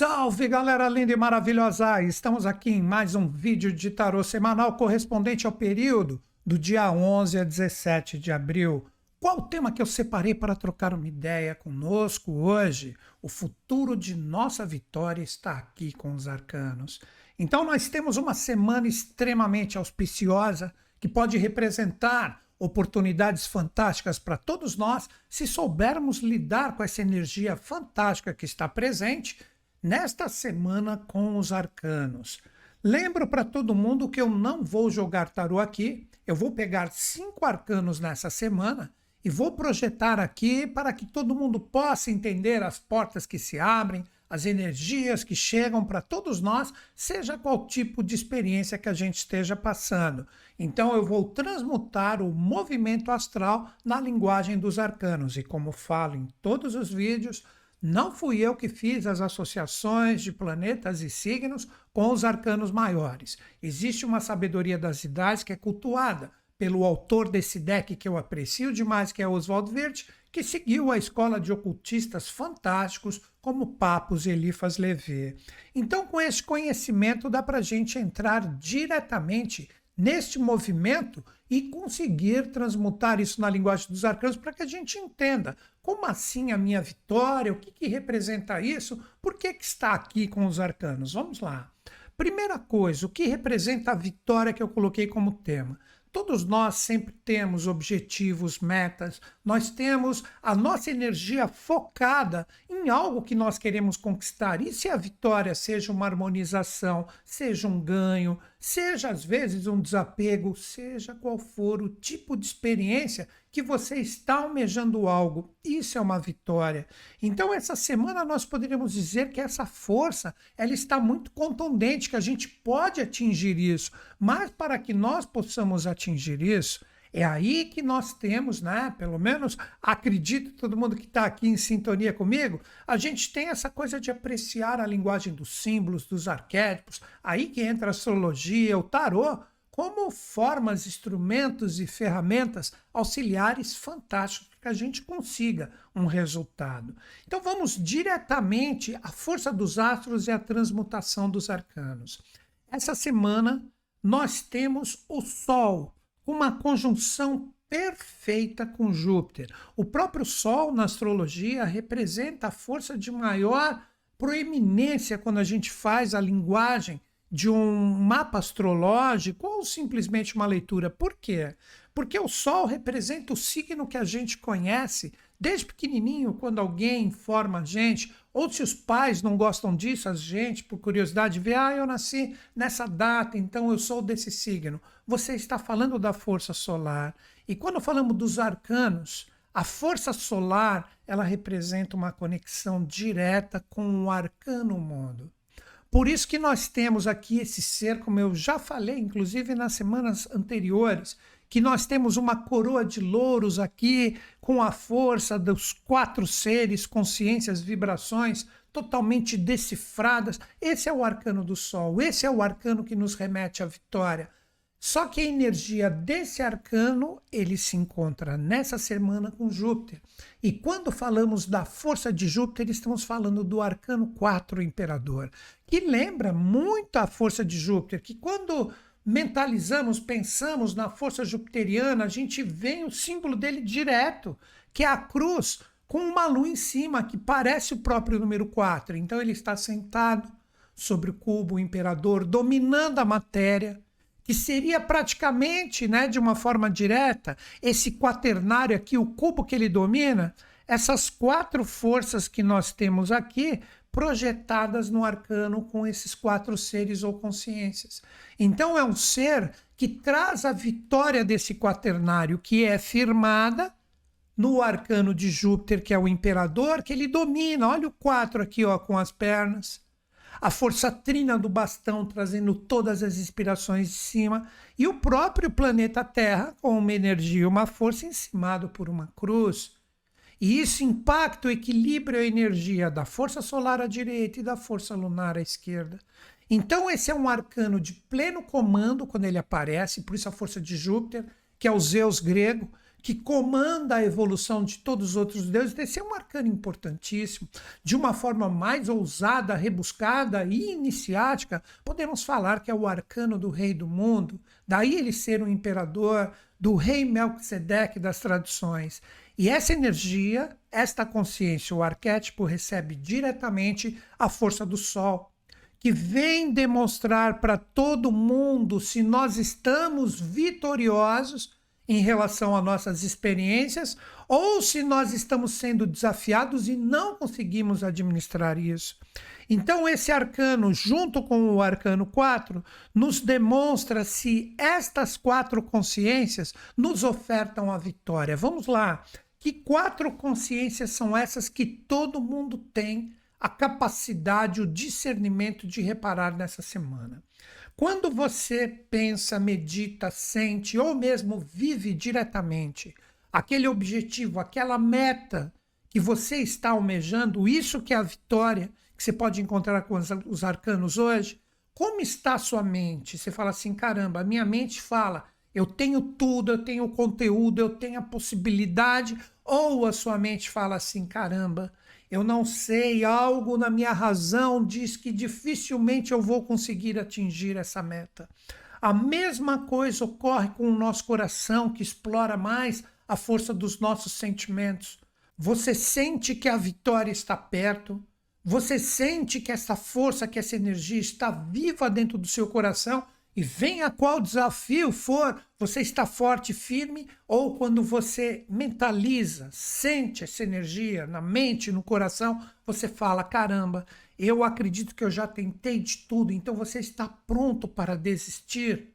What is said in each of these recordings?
Salve galera linda e maravilhosa! Estamos aqui em mais um vídeo de tarô semanal correspondente ao período do dia 11 a 17 de abril. Qual o tema que eu separei para trocar uma ideia conosco hoje? O futuro de nossa vitória está aqui com os arcanos. Então, nós temos uma semana extremamente auspiciosa que pode representar oportunidades fantásticas para todos nós se soubermos lidar com essa energia fantástica que está presente nesta semana com os arcanos. Lembro para todo mundo que eu não vou jogar tarô aqui, eu vou pegar cinco arcanos nessa semana e vou projetar aqui para que todo mundo possa entender as portas que se abrem, as energias que chegam para todos nós, seja qual tipo de experiência que a gente esteja passando. Então eu vou transmutar o movimento astral na linguagem dos arcanos e como falo em todos os vídeos, não fui eu que fiz as associações de planetas e signos com os arcanos maiores. Existe uma sabedoria das idades que é cultuada pelo autor desse deck que eu aprecio demais, que é Oswald Wirth, que seguiu a escola de ocultistas fantásticos como Papos e Eliphas Levé. Então, com esse conhecimento, dá para a gente entrar diretamente neste movimento e conseguir transmutar isso na linguagem dos arcanos para que a gente entenda como assim a minha vitória, o que, que representa isso, por que, que está aqui com os arcanos. Vamos lá. Primeira coisa, o que representa a vitória que eu coloquei como tema? Todos nós sempre temos objetivos, metas, nós temos a nossa energia focada em algo que nós queremos conquistar. E se a vitória seja uma harmonização, seja um ganho, seja às vezes um desapego, seja qual for o tipo de experiência que você está almejando algo, isso é uma vitória. Então essa semana nós poderíamos dizer que essa força, ela está muito contundente, que a gente pode atingir isso, mas para que nós possamos atingir isso, é aí que nós temos, né? Pelo menos acredito todo mundo que está aqui em sintonia comigo, a gente tem essa coisa de apreciar a linguagem dos símbolos, dos arquétipos. Aí que entra a astrologia, o tarô, como formas, instrumentos e ferramentas auxiliares fantásticos para que a gente consiga um resultado. Então vamos diretamente à força dos astros e à transmutação dos arcanos. Essa semana nós temos o Sol uma conjunção perfeita com Júpiter. O próprio Sol na astrologia representa a força de maior proeminência quando a gente faz a linguagem de um mapa astrológico ou simplesmente uma leitura. Por quê? Porque o Sol representa o signo que a gente conhece desde pequenininho, quando alguém informa a gente, ou se os pais não gostam disso, a gente, por curiosidade, vê, ah, eu nasci nessa data, então eu sou desse signo. Você está falando da força solar. E quando falamos dos arcanos, a força solar, ela representa uma conexão direta com o arcano mundo. Por isso que nós temos aqui esse ser, como eu já falei, inclusive nas semanas anteriores, que nós temos uma coroa de louros aqui, com a força dos quatro seres, consciências, vibrações totalmente decifradas. Esse é o arcano do Sol, esse é o arcano que nos remete à vitória. Só que a energia desse arcano, ele se encontra nessa semana com Júpiter. E quando falamos da força de Júpiter, estamos falando do arcano 4 imperador, que lembra muito a força de Júpiter, que quando mentalizamos, pensamos na força jupiteriana, a gente vê o símbolo dele direto, que é a cruz com uma lua em cima, que parece o próprio número 4. Então ele está sentado sobre o cubo o imperador, dominando a matéria, que seria praticamente, né, de uma forma direta, esse quaternário aqui, o cubo que ele domina, essas quatro forças que nós temos aqui projetadas no arcano com esses quatro seres ou consciências. Então é um ser que traz a vitória desse quaternário, que é firmada no arcano de Júpiter, que é o imperador, que ele domina. Olha o quatro aqui, ó, com as pernas. A força trina do bastão trazendo todas as inspirações de cima e o próprio planeta Terra com uma energia, uma força encimado por uma cruz. E isso impacta o equilíbrio e a energia da força solar à direita e da força lunar à esquerda. Então, esse é um arcano de pleno comando quando ele aparece, por isso a força de Júpiter, que é o Zeus grego, que comanda a evolução de todos os outros deuses, esse é um arcano importantíssimo. De uma forma mais ousada, rebuscada e iniciática, podemos falar que é o arcano do rei do mundo, daí ele ser um imperador, do rei Melquisedeque das tradições. E essa energia, esta consciência, o arquétipo recebe diretamente a força do sol, que vem demonstrar para todo mundo se nós estamos vitoriosos em relação a nossas experiências ou se nós estamos sendo desafiados e não conseguimos administrar isso. Então, esse arcano, junto com o arcano 4, nos demonstra se estas quatro consciências nos ofertam a vitória. Vamos lá. Que quatro consciências são essas que todo mundo tem a capacidade, o discernimento de reparar nessa semana? Quando você pensa, medita, sente ou mesmo vive diretamente aquele objetivo, aquela meta que você está almejando, isso que é a vitória que você pode encontrar com os arcanos hoje, como está a sua mente? Você fala assim: caramba, a minha mente fala, eu tenho tudo, eu tenho conteúdo, eu tenho a possibilidade, ou a sua mente fala assim: caramba, eu não sei, algo na minha razão diz que dificilmente eu vou conseguir atingir essa meta. A mesma coisa ocorre com o nosso coração, que explora mais a força dos nossos sentimentos. Você sente que a vitória está perto, você sente que essa força, que essa energia está viva dentro do seu coração e venha qual desafio for, você está forte, firme, ou quando você mentaliza, sente essa energia na mente, no coração, você fala: caramba, eu acredito que eu já tentei de tudo, então você está pronto para desistir.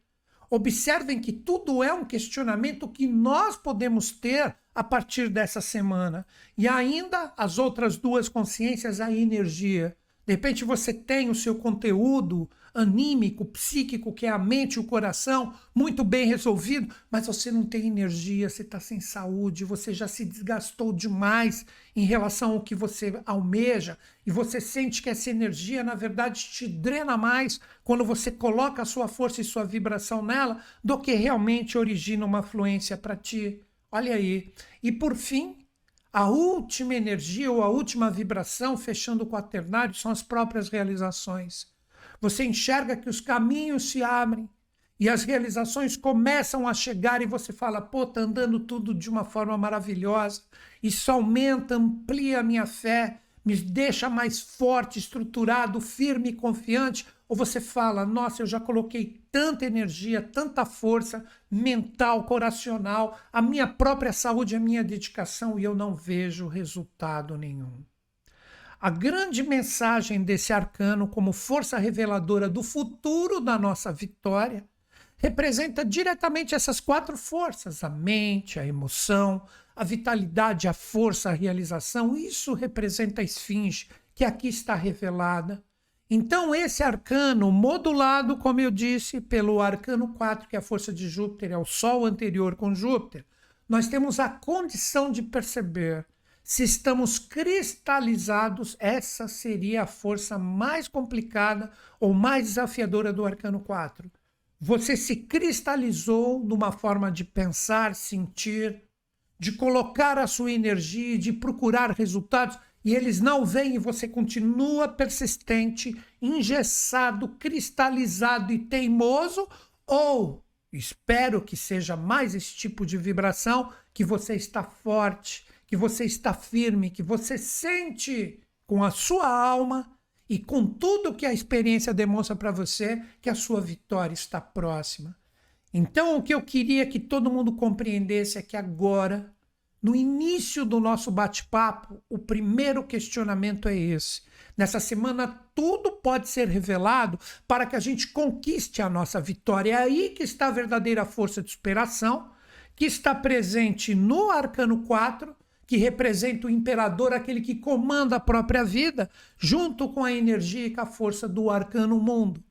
Observem que tudo é um questionamento que nós podemos ter a partir dessa semana. E ainda as outras duas consciências, a energia. De repente você tem o seu conteúdo anímico, psíquico, que é a mente e o coração, muito bem resolvido, mas você não tem energia, você está sem saúde, você já se desgastou demais em relação ao que você almeja e você sente que essa energia, na verdade, te drena mais quando você coloca a sua força e sua vibração nela do que realmente origina uma fluência para ti. Olha aí. E por fim, a última energia ou a última vibração, fechando o quaternário, são as próprias realizações. Você enxerga que os caminhos se abrem e as realizações começam a chegar e você fala, pô, tá andando tudo de uma forma maravilhosa. Isso aumenta, amplia a minha fé, me deixa mais forte, estruturado, firme confiante. Ou você fala, nossa, eu já coloquei tanta energia, tanta força mental, coracional, a minha própria saúde, a minha dedicação e eu não vejo resultado nenhum. A grande mensagem desse arcano, como força reveladora do futuro da nossa vitória, representa diretamente essas quatro forças: a mente, a emoção, a vitalidade, a força, a realização. Isso representa a esfinge, que aqui está revelada. Então, esse arcano, modulado, como eu disse, pelo arcano 4, que é a força de Júpiter, é o Sol anterior com Júpiter, nós temos a condição de perceber se estamos cristalizados, essa seria a força mais complicada ou mais desafiadora do arcano 4. Você se cristalizou numa forma de pensar, sentir, de colocar a sua energia, de procurar resultados, e eles não vêm e você continua persistente, engessado, cristalizado e teimoso, ou espero que seja mais esse tipo de vibração, que você está forte, que você está firme, que você sente com a sua alma e com tudo que a experiência demonstra para você que a sua vitória está próxima. Então, o que eu queria que todo mundo compreendesse é que agora, no início do nosso bate-papo, o primeiro questionamento é esse. Nessa semana, tudo pode ser revelado para que a gente conquiste a nossa vitória. É aí que está a verdadeira força de superação, que está presente no Arcano 4 que representa o imperador, aquele que comanda a própria vida, junto com a energia e com a força do arcano mundo.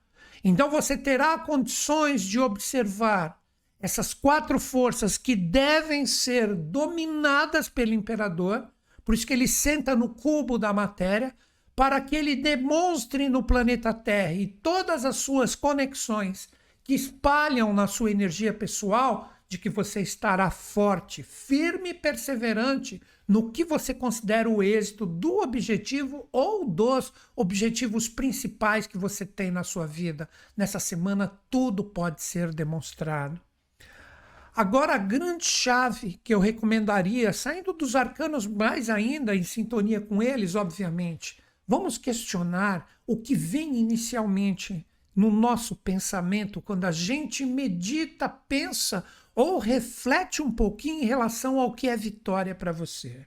Então você terá condições de observar essas quatro forças que devem ser dominadas pelo imperador, por isso que ele senta no cubo da matéria, para que ele demonstre no planeta Terra e todas as suas conexões que espalham na sua energia pessoal de que você estará forte, firme e perseverante no que você considera o êxito do objetivo ou dos objetivos principais que você tem na sua vida. Nessa semana, tudo pode ser demonstrado. Agora, a grande chave que eu recomendaria, saindo dos arcanos mais ainda, em sintonia com eles, obviamente, vamos questionar o que vem inicialmente no nosso pensamento quando a gente medita, pensa ou reflete um pouquinho em relação ao que é vitória para você.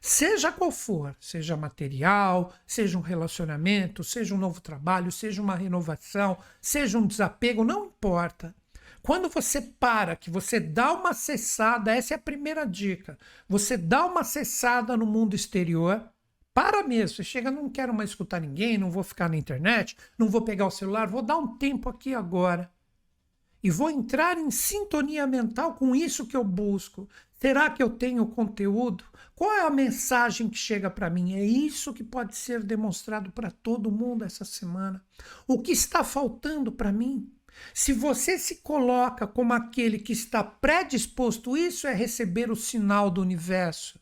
Seja qual for, seja material, seja um relacionamento, seja um novo trabalho, seja uma renovação, seja um desapego, não importa. Quando você para, que você dá uma cessada, essa é a primeira dica. Você dá uma cessada no mundo exterior, para mesmo. Você chega, não quero mais escutar ninguém, não vou ficar na internet, não vou pegar o celular, vou dar um tempo aqui agora. E vou entrar em sintonia mental com isso que eu busco. Será que eu tenho conteúdo? Qual é a mensagem que chega para mim? É isso que pode ser demonstrado para todo mundo essa semana. O que está faltando para mim? Se você se coloca como aquele que está predisposto, isso é receber o sinal do universo.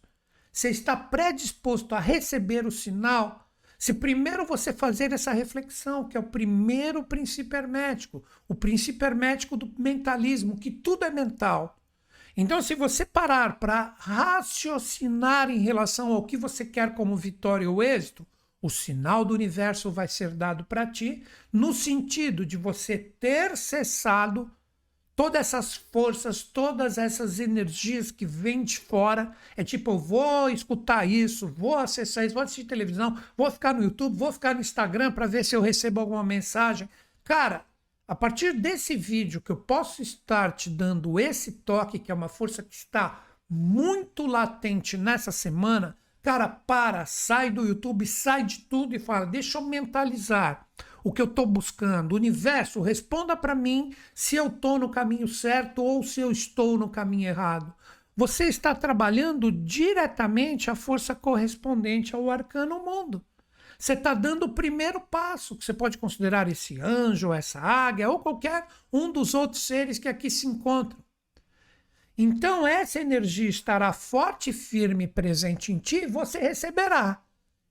Você está predisposto a receber o sinal? Se primeiro você fazer essa reflexão, que é o primeiro princípio hermético, o princípio hermético do mentalismo, que tudo é mental. Então, se você parar para raciocinar em relação ao que você quer como vitória ou êxito, o sinal do universo vai ser dado para ti, no sentido de você ter cessado todas essas forças, todas essas energias que vêm de fora. É tipo, eu vou escutar isso, vou acessar isso, vou assistir televisão, vou ficar no YouTube, vou ficar no Instagram para ver se eu recebo alguma mensagem. Cara, a partir desse vídeo que eu posso estar te dando esse toque, que é uma força que está muito latente nessa semana, Cara, para, sai do YouTube, sai de tudo e fala: deixa eu mentalizar o que eu estou buscando. Universo, responda para mim se eu estou no caminho certo ou se eu estou no caminho errado. Você está trabalhando diretamente a força correspondente ao arcano mundo. Você está dando o primeiro passo, que você pode considerar esse anjo, essa águia ou qualquer um dos outros seres que aqui se encontram. Então, essa energia estará forte, firme presente em ti, você receberá.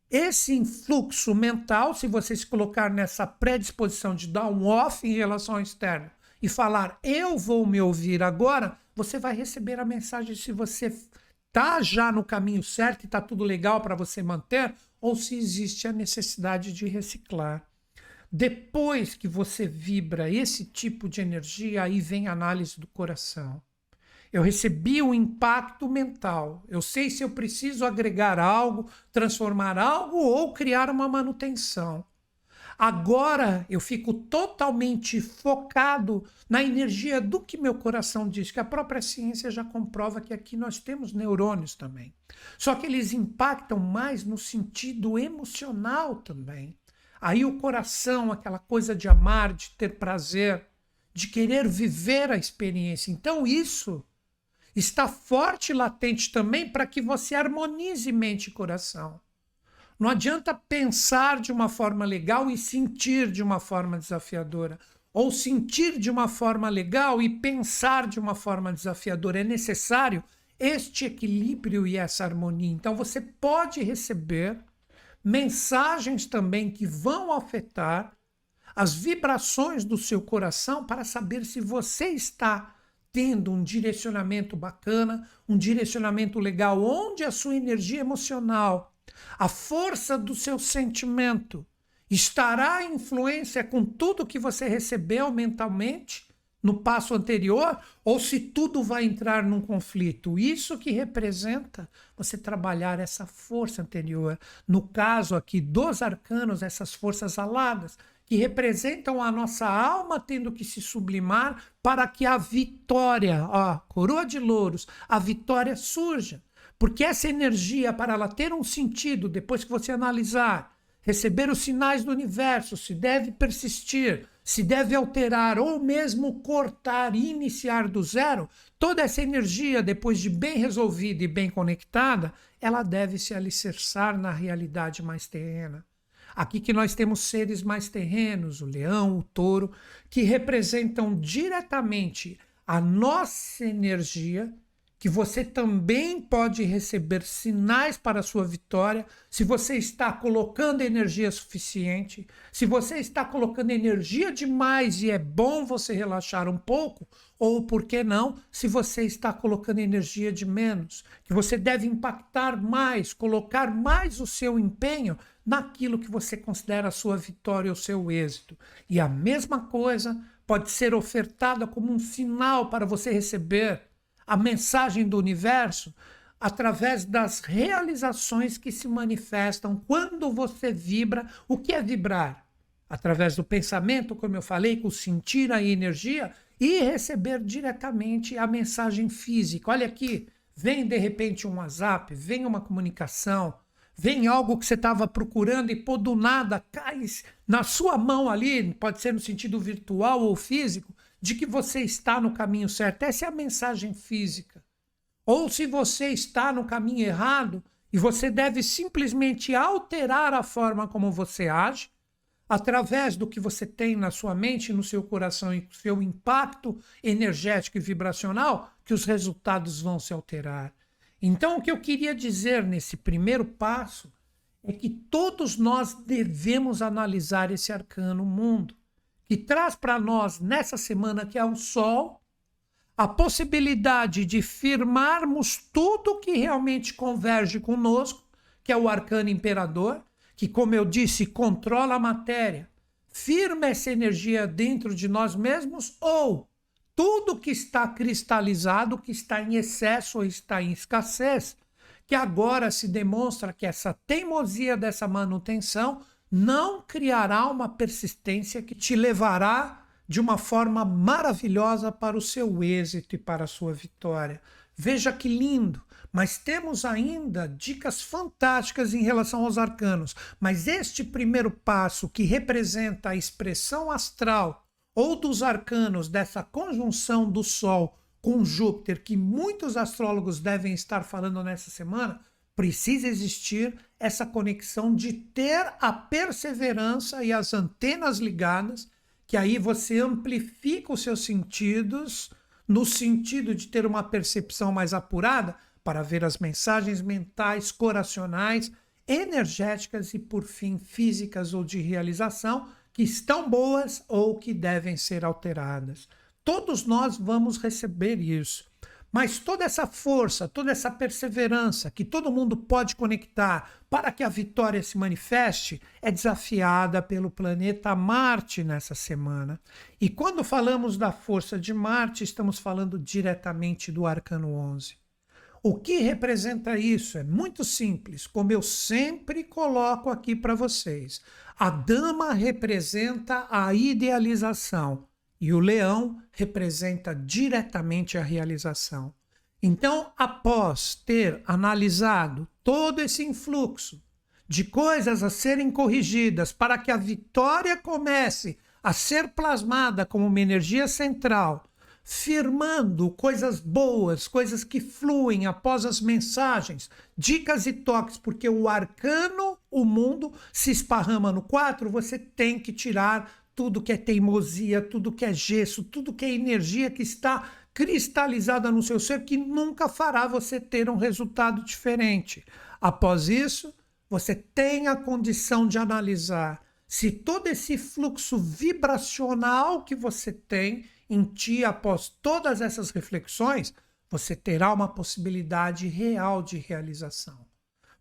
Esse influxo mental, se você se colocar nessa predisposição de dar um off em relação ao externo e falar, eu vou me ouvir agora, você vai receber a mensagem se você está já no caminho certo e está tudo legal para você manter, ou se existe a necessidade de reciclar. Depois que você vibra esse tipo de energia, aí vem a análise do coração. Eu recebi um impacto mental. Eu sei se eu preciso agregar algo, transformar algo ou criar uma manutenção. Agora eu fico totalmente focado na energia do que meu coração diz, que a própria ciência já comprova que aqui nós temos neurônios também. Só que eles impactam mais no sentido emocional também. Aí o coração, aquela coisa de amar, de ter prazer, de querer viver a experiência. Então isso está forte e latente também para que você harmonize mente e coração. Não adianta pensar de uma forma legal e sentir de uma forma desafiadora. Ou sentir de uma forma legal e pensar de uma forma desafiadora. É necessário este equilíbrio e essa harmonia. Então você pode receber mensagens também que vão afetar as vibrações do seu coração para saber se você está tendo um direcionamento bacana, um direcionamento legal, onde a sua energia emocional, a força do seu sentimento estará em influência com tudo que você recebeu mentalmente no passo anterior, ou se tudo vai entrar num conflito. Isso que representa você trabalhar essa força anterior. No caso aqui dos arcanos, essas forças aladas, que representam a nossa alma tendo que se sublimar para que a vitória, a coroa de louros, a vitória surja. Porque essa energia, para ela ter um sentido, depois que você analisar, receber os sinais do universo, se deve persistir, se deve alterar ou mesmo cortar e iniciar do zero, toda essa energia, depois de bem resolvida e bem conectada, ela deve se alicerçar na realidade mais terrena. Aqui que nós temos seres mais terrenos, o leão, o touro, que representam diretamente a nossa energia que você também pode receber sinais para a sua vitória se você está colocando energia suficiente, se você está colocando energia demais e é bom você relaxar um pouco, ou por que não, se você está colocando energia de menos, que você deve impactar mais, colocar mais o seu empenho naquilo que você considera a sua vitória ou seu êxito. E a mesma coisa pode ser ofertada como um sinal para você receber a mensagem do universo através das realizações que se manifestam quando você vibra. O que é vibrar? Através do pensamento, como eu falei, com sentir a energia e receber diretamente a mensagem física. Olha aqui, vem de repente um WhatsApp, vem uma comunicação, vem algo que você estava procurando e por do nada cai na sua mão ali, pode ser no sentido virtual ou físico, de que você está no caminho certo. Essa é a mensagem física. Ou se você está no caminho errado e você deve simplesmente alterar a forma como você age, através do que você tem na sua mente, no seu coração e seu impacto energético e vibracional, que os resultados vão se alterar. Então, o que eu queria dizer nesse primeiro passo é que todos nós devemos analisar esse arcano mundo que traz para nós nessa semana que é o Sol a possibilidade de firmarmos tudo que realmente converge conosco, que é o arcano imperador, que, como eu disse, controla a matéria, firma essa energia dentro de nós mesmos, ou tudo que está cristalizado, que está em excesso ou está em escassez, que agora se demonstra que essa teimosia dessa manutenção não criará uma persistência que te levará de uma forma maravilhosa para o seu êxito e para a sua vitória. Veja que lindo! Mas temos ainda dicas fantásticas em relação aos arcanos. Mas este primeiro passo, que representa a expressão astral ou dos arcanos dessa conjunção do Sol com Júpiter, que muitos astrólogos devem estar falando nessa semana, precisa existir essa conexão de ter a perseverança e as antenas ligadas, que aí você amplifica os seus sentidos no sentido de ter uma percepção mais apurada para ver as mensagens mentais, coracionais, energéticas e, por fim, físicas ou de realização que estão boas ou que devem ser alteradas. Todos nós vamos receber isso. Mas toda essa força, toda essa perseverança que todo mundo pode conectar para que a vitória se manifeste é desafiada pelo planeta Marte nessa semana. E quando falamos da força de Marte, estamos falando diretamente do Arcano 11. O que representa isso? É muito simples, como eu sempre coloco aqui para vocês. A dama representa a idealização, e o leão representa diretamente a realização. Então, após ter analisado todo esse influxo de coisas a serem corrigidas para que a vitória comece a ser plasmada como uma energia central, firmando coisas boas, coisas que fluem após as mensagens, dicas e toques, porque o arcano, o mundo, se esparrama no 4, você tem que tirar tudo que é teimosia, tudo que é gesso, tudo que é energia que está cristalizada no seu ser, que nunca fará você ter um resultado diferente. Após isso, você tem a condição de analisar se todo esse fluxo vibracional que você tem em ti após todas essas reflexões, você terá uma possibilidade real de realização.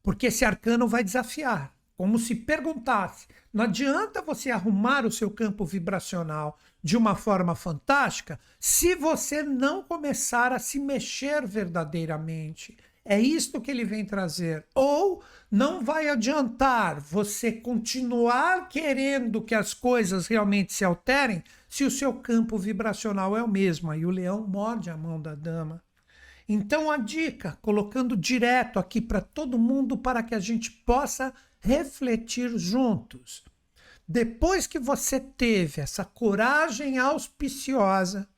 Porque esse arcano vai desafiar como se perguntasse: não adianta você arrumar o seu campo vibracional de uma forma fantástica se você não começar a se mexer verdadeiramente. É isto que ele vem trazer. Ou não vai adiantar você continuar querendo que as coisas realmente se alterem se o seu campo vibracional é o mesmo. Aí o leão morde a mão da dama. Então a dica, colocando direto aqui para todo mundo para que a gente possa refletir juntos. Depois que você teve essa coragem auspiciosa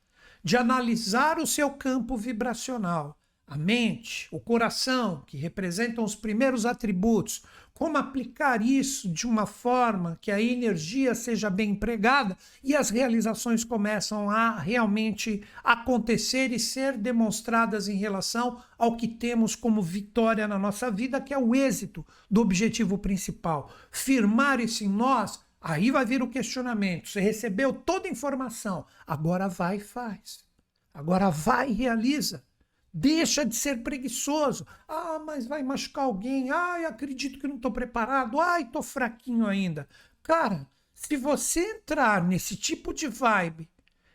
de analisar o seu campo vibracional, a mente, o coração, que representam os primeiros atributos, como aplicar isso de uma forma que a energia seja bem empregada e as realizações começam a realmente acontecer e ser demonstradas em relação ao que temos como vitória na nossa vida, que é o êxito do objetivo principal. Firmar isso em nós, aí vai vir o questionamento. Você recebeu toda a informação, agora vai e faz. Agora vai e realiza. Deixa de ser preguiçoso. Ah, mas vai machucar alguém. Ai, acredito que não estou preparado. Ai, estou fraquinho ainda. Cara, se você entrar nesse tipo de vibe,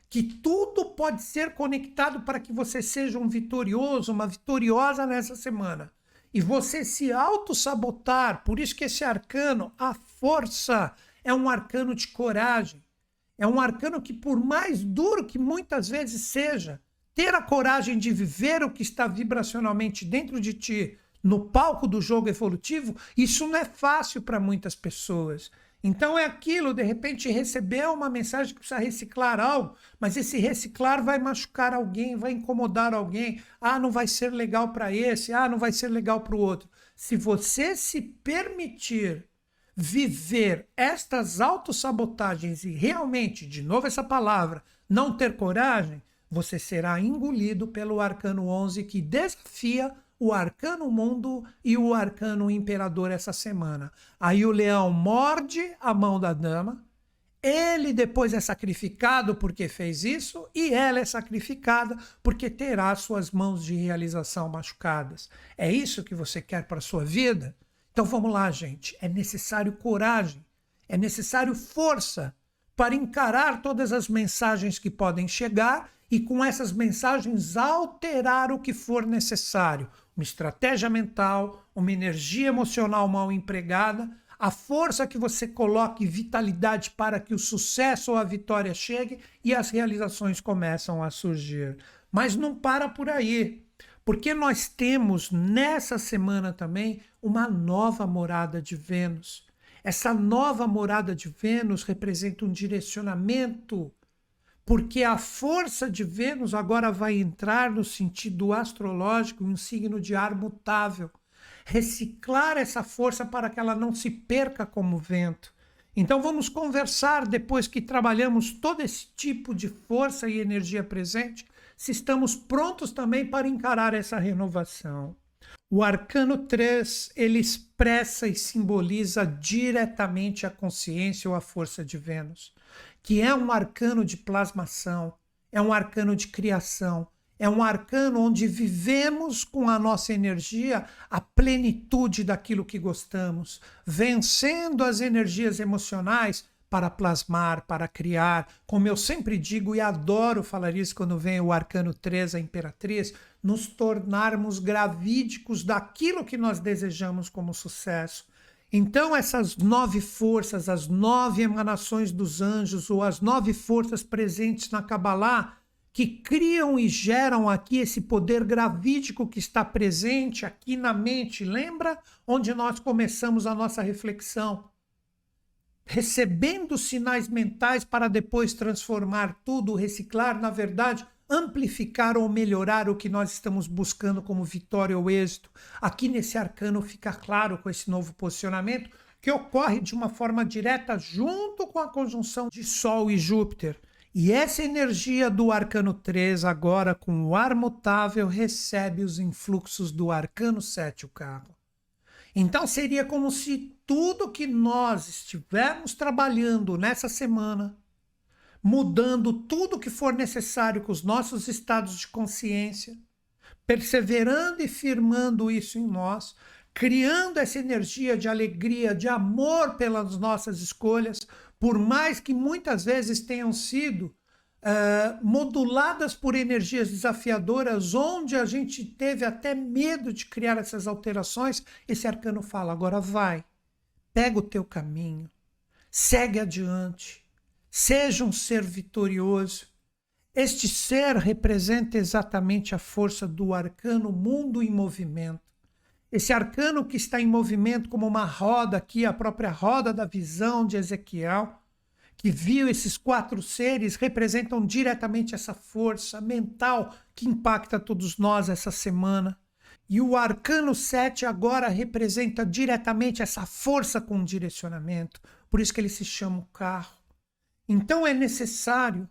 que tudo pode ser conectado para que você seja um vitorioso, uma vitoriosa nessa semana, e você se auto-sabotar, por isso que esse arcano, a força, é um arcano de coragem. É um arcano que, por mais duro que muitas vezes seja, ter a coragem de viver o que está vibracionalmente dentro de ti no palco do jogo evolutivo, isso não é fácil para muitas pessoas. Então é aquilo, de repente receber uma mensagem que precisa reciclar algo, mas esse reciclar vai machucar alguém, vai incomodar alguém. Ah, não vai ser legal para esse, ah, não vai ser legal para o outro. Se você se permitir viver estas autossabotagens e realmente, de novo essa palavra, não ter coragem, você será engolido pelo arcano 11 que desafia o arcano mundo e o arcano imperador essa semana. Aí o leão morde a mão da dama, ele depois é sacrificado porque fez isso, e ela é sacrificada porque terá suas mãos de realização machucadas. É isso que você quer para sua vida? Então vamos lá, gente. É necessário coragem, é necessário força para encarar todas as mensagens que podem chegar e com essas mensagens alterar o que for necessário. Uma estratégia mental, uma energia emocional mal empregada, a força que você coloque vitalidade para que o sucesso ou a vitória chegue e as realizações começam a surgir. Mas não para por aí, porque nós temos nessa semana também uma nova morada de Vênus. Essa nova morada de Vênus representa um direcionamento porque a força de Vênus agora vai entrar no sentido astrológico, um signo de ar mutável. Reciclar essa força para que ela não se perca como vento. Então vamos conversar depois que trabalhamos todo esse tipo de força e energia presente, se estamos prontos também para encarar essa renovação. O arcano 3, ele expressa e simboliza diretamente a consciência ou a força de Vênus que é um arcano de plasmação, é um arcano de criação, é um arcano onde vivemos com a nossa energia a plenitude daquilo que gostamos, vencendo as energias emocionais para plasmar, para criar. Como eu sempre digo e adoro falar isso quando vem o arcano 3, a imperatriz, nos tornarmos gravídicos daquilo que nós desejamos como sucesso. Então, essas nove forças, as nove emanações dos anjos, ou as nove forças presentes na Kabbalah, que criam e geram aqui esse poder gravídico que está presente aqui na mente. Lembra onde nós começamos a nossa reflexão? Recebendo sinais mentais para depois transformar tudo, reciclar, na verdade, amplificar ou melhorar o que nós estamos buscando como vitória ou êxito. Aqui nesse arcano fica claro com esse novo posicionamento que ocorre de uma forma direta junto com a conjunção de Sol e Júpiter. E essa energia do arcano 3, agora com o ar mutável, recebe os influxos do arcano 7, o carro. Então seria como se tudo que nós estivermos trabalhando nessa semana mudando tudo que for necessário com os nossos estados de consciência, perseverando e firmando isso em nós, criando essa energia de alegria, de amor pelas nossas escolhas, por mais que muitas vezes tenham sido uh, moduladas por energias desafiadoras, onde a gente teve até medo de criar essas alterações, esse arcano fala: agora vai, pega o teu caminho, segue adiante Seja um ser vitorioso. Este ser representa exatamente a força do arcano mundo em movimento. Esse arcano que está em movimento como uma roda aqui, a própria roda da visão de Ezequiel, que viu esses quatro seres representam diretamente essa força mental que impacta todos nós essa semana. E o arcano 7 agora representa diretamente essa força com direcionamento. Por isso que ele se chama o carro. Então é necessário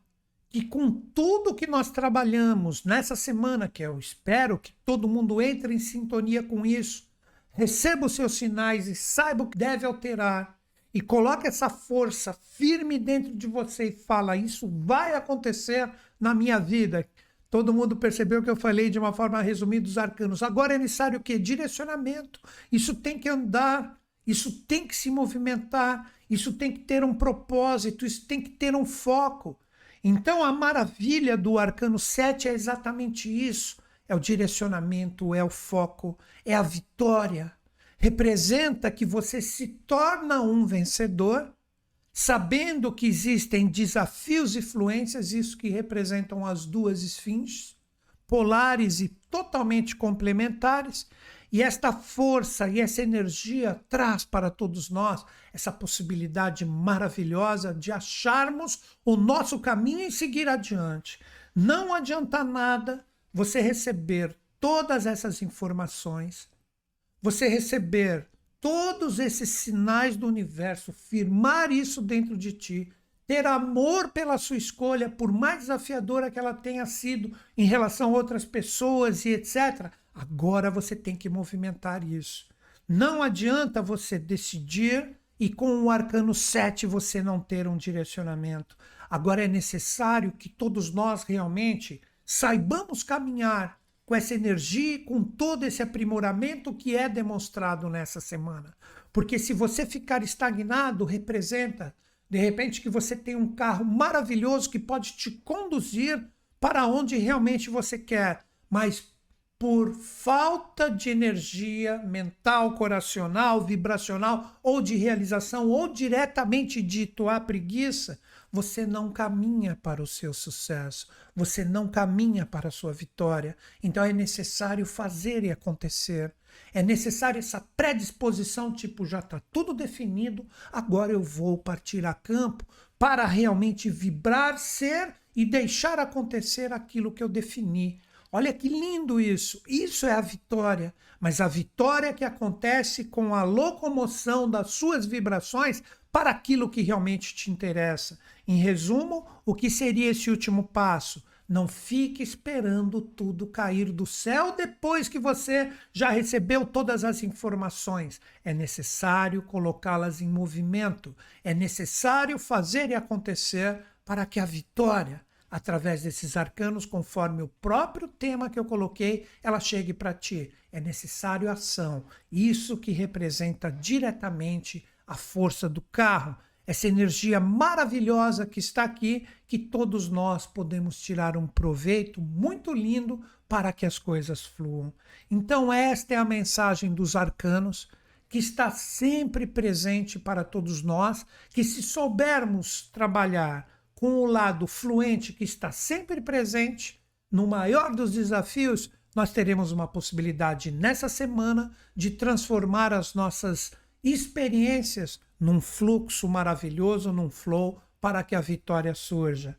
que com tudo que nós trabalhamos nessa semana, que eu espero que todo mundo entre em sintonia com isso, receba os seus sinais e saiba o que deve alterar e coloque essa força firme dentro de você e fala: Isso vai acontecer na minha vida. Todo mundo percebeu que eu falei de uma forma resumida dos arcanos. Agora é necessário o quê? Direcionamento. Isso tem que andar, isso tem que se movimentar, isso tem que ter um propósito, isso tem que ter um foco. Então a maravilha do arcano 7 é exatamente isso: é o direcionamento, é o foco, é a vitória representa que você se torna um vencedor, sabendo que existem desafios e fluências, isso que representam as duas esfinges, polares e totalmente complementares, e esta força e essa energia traz para todos nós essa possibilidade maravilhosa de acharmos o nosso caminho e seguir adiante. Não adianta nada você receber todas essas informações você receber todos esses sinais do universo, firmar isso dentro de ti, ter amor pela sua escolha, por mais desafiadora que ela tenha sido em relação a outras pessoas e etc. Agora você tem que movimentar isso. Não adianta você decidir e com o arcano 7 você não ter um direcionamento. Agora é necessário que todos nós realmente saibamos caminhar com essa energia, com todo esse aprimoramento que é demonstrado nessa semana. Porque se você ficar estagnado, representa, de repente, que você tem um carro maravilhoso que pode te conduzir para onde realmente você quer, mas por falta de energia mental, coracional, vibracional ou de realização, ou diretamente dito a preguiça, você não caminha para o seu sucesso, você não caminha para a sua vitória. Então é necessário fazer e acontecer. É necessário essa predisposição, tipo, já está tudo definido, agora eu vou partir a campo para realmente vibrar, ser e deixar acontecer aquilo que eu defini. Olha que lindo isso! Isso é a vitória, mas a vitória que acontece com a locomoção das suas vibrações para aquilo que realmente te interessa. Em resumo, o que seria esse último passo? Não fique esperando tudo cair do céu depois que você já recebeu todas as informações. É necessário colocá-las em movimento. É necessário fazer e acontecer para que a vitória, através desses arcanos, conforme o próprio tema que eu coloquei, ela chegue para ti. É necessário ação. Isso que representa diretamente a força do carro, essa energia maravilhosa que está aqui, que todos nós podemos tirar um proveito muito lindo para que as coisas fluam. Então, esta é a mensagem dos arcanos, que está sempre presente para todos nós, que se soubermos trabalhar com o lado fluente que está sempre presente, no maior dos desafios, nós teremos uma possibilidade nessa semana de transformar as nossas experiências num fluxo maravilhoso, num flow, para que a vitória surja.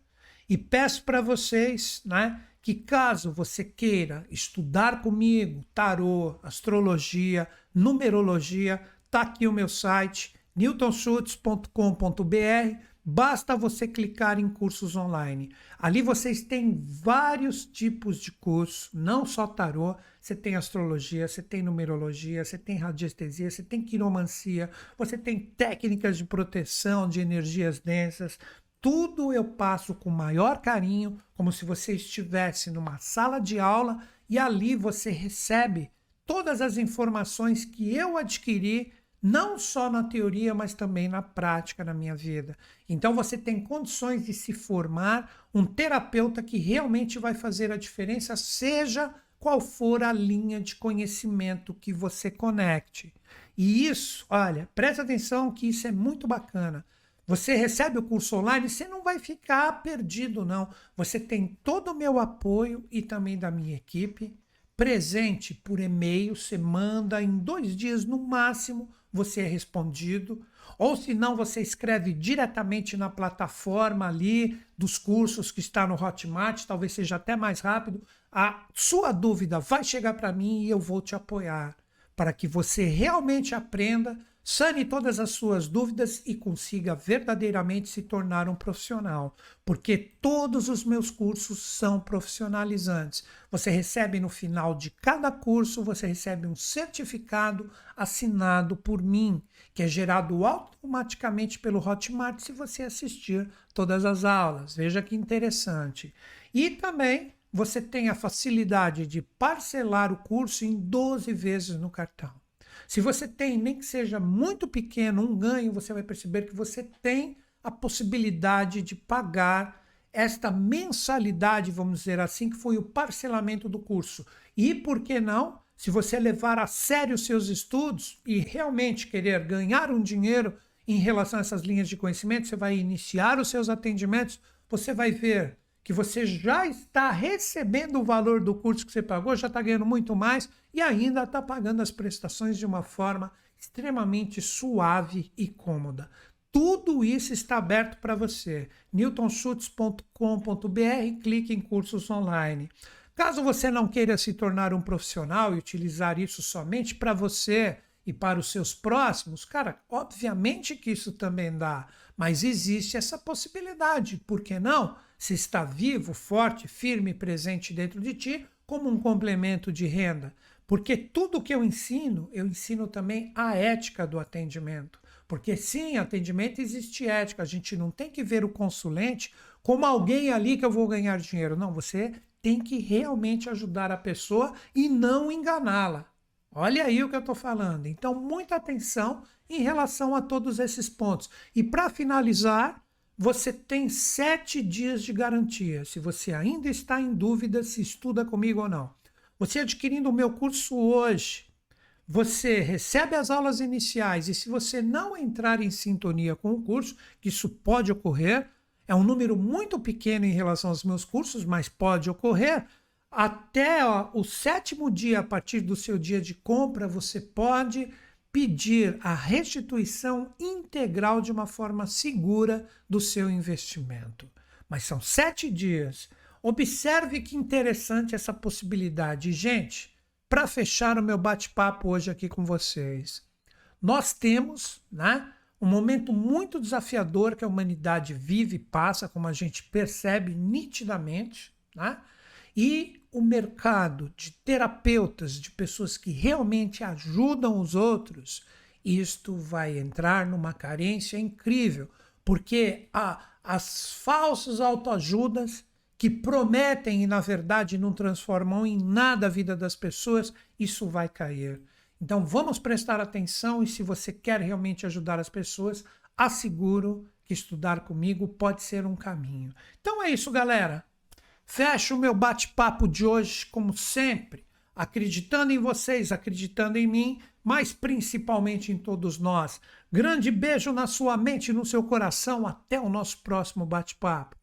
E peço para vocês, né, que caso você queira estudar comigo tarô, astrologia, numerologia, tá aqui o meu site newtonschutz.com.br Basta você clicar em cursos online. Ali vocês têm vários tipos de curso, não só tarô, você tem astrologia, você tem numerologia, você tem radiestesia, você tem quiromancia, você tem técnicas de proteção de energias densas. Tudo eu passo com maior carinho, como se você estivesse numa sala de aula e ali você recebe todas as informações que eu adquiri não só na teoria, mas também na prática na minha vida. Então você tem condições de se formar um terapeuta que realmente vai fazer a diferença, seja qual for a linha de conhecimento que você conecte. E isso, olha, presta atenção que isso é muito bacana. Você recebe o curso online, você não vai ficar perdido, não. Você tem todo o meu apoio e também da minha equipe presente por e-mail. Você manda em dois dias no máximo você é respondido. Ou se não, você escreve diretamente na plataforma ali dos cursos que está no Hotmart, talvez seja até mais rápido. A sua dúvida vai chegar para mim e eu vou te apoiar para que você realmente aprenda Sane todas as suas dúvidas e consiga verdadeiramente se tornar um profissional, porque todos os meus cursos são profissionalizantes. Você recebe no final de cada curso, você recebe um certificado assinado por mim, que é gerado automaticamente pelo Hotmart se você assistir todas as aulas. Veja que interessante. E também você tem a facilidade de parcelar o curso em 12 vezes no cartão. Se você tem, nem que seja muito pequeno, um ganho, você vai perceber que você tem a possibilidade de pagar esta mensalidade, vamos dizer assim, que foi o parcelamento do curso. E por que não? Se você levar a sério os seus estudos e realmente querer ganhar um dinheiro em relação a essas linhas de conhecimento, você vai iniciar os seus atendimentos, você vai ver que você já está recebendo o valor do curso que você pagou, já está ganhando muito mais e ainda está pagando as prestações de uma forma extremamente suave e cômoda. Tudo isso está aberto para você. newtonschutz.com.br, clique em cursos online. Caso você não queira se tornar um profissional e utilizar isso somente para você e para os seus próximos, cara, obviamente que isso também dá, mas existe essa possibilidade, por que não? se está vivo, forte, firme, presente dentro de ti, como um complemento de renda. Porque tudo que eu ensino, eu ensino também a ética do atendimento. Porque sim, atendimento existe ética. A gente não tem que ver o consulente como alguém ali que eu vou ganhar dinheiro. Não, você tem que realmente ajudar a pessoa e não enganá-la. Olha aí o que eu estou falando. Então, muita atenção em relação a todos esses pontos. E para finalizar, você tem sete dias de garantia. Se você ainda está em dúvida se estuda comigo ou não. Você adquirindo o meu curso hoje, você recebe as aulas iniciais e se você não entrar em sintonia com o curso, que isso pode ocorrer, é um número muito pequeno em relação aos meus cursos, mas pode ocorrer. Até ó, o sétimo dia, a partir do seu dia de compra, você pode pedir a restituição integral de uma forma segura do seu investimento. Mas são sete dias. Observe que interessante essa possibilidade. Gente, para fechar o meu bate-papo hoje aqui com vocês, nós temos né, um momento muito desafiador que a humanidade vive e passa, como a gente percebe nitidamente, né? e mercado de terapeutas, de pessoas que realmente ajudam os outros, isto vai entrar numa carência incrível, porque as falsas autoajudas que prometem e na verdade não transformam em nada a vida das pessoas, isso vai cair. Então vamos prestar atenção e se você quer realmente ajudar as pessoas, asseguro que estudar comigo pode ser um caminho. Então é isso, galera. Fecho o meu bate-papo de hoje, como sempre, acreditando em vocês, acreditando em mim, mas principalmente em todos nós. Grande beijo na sua mente e no seu coração. Até o nosso próximo bate-papo.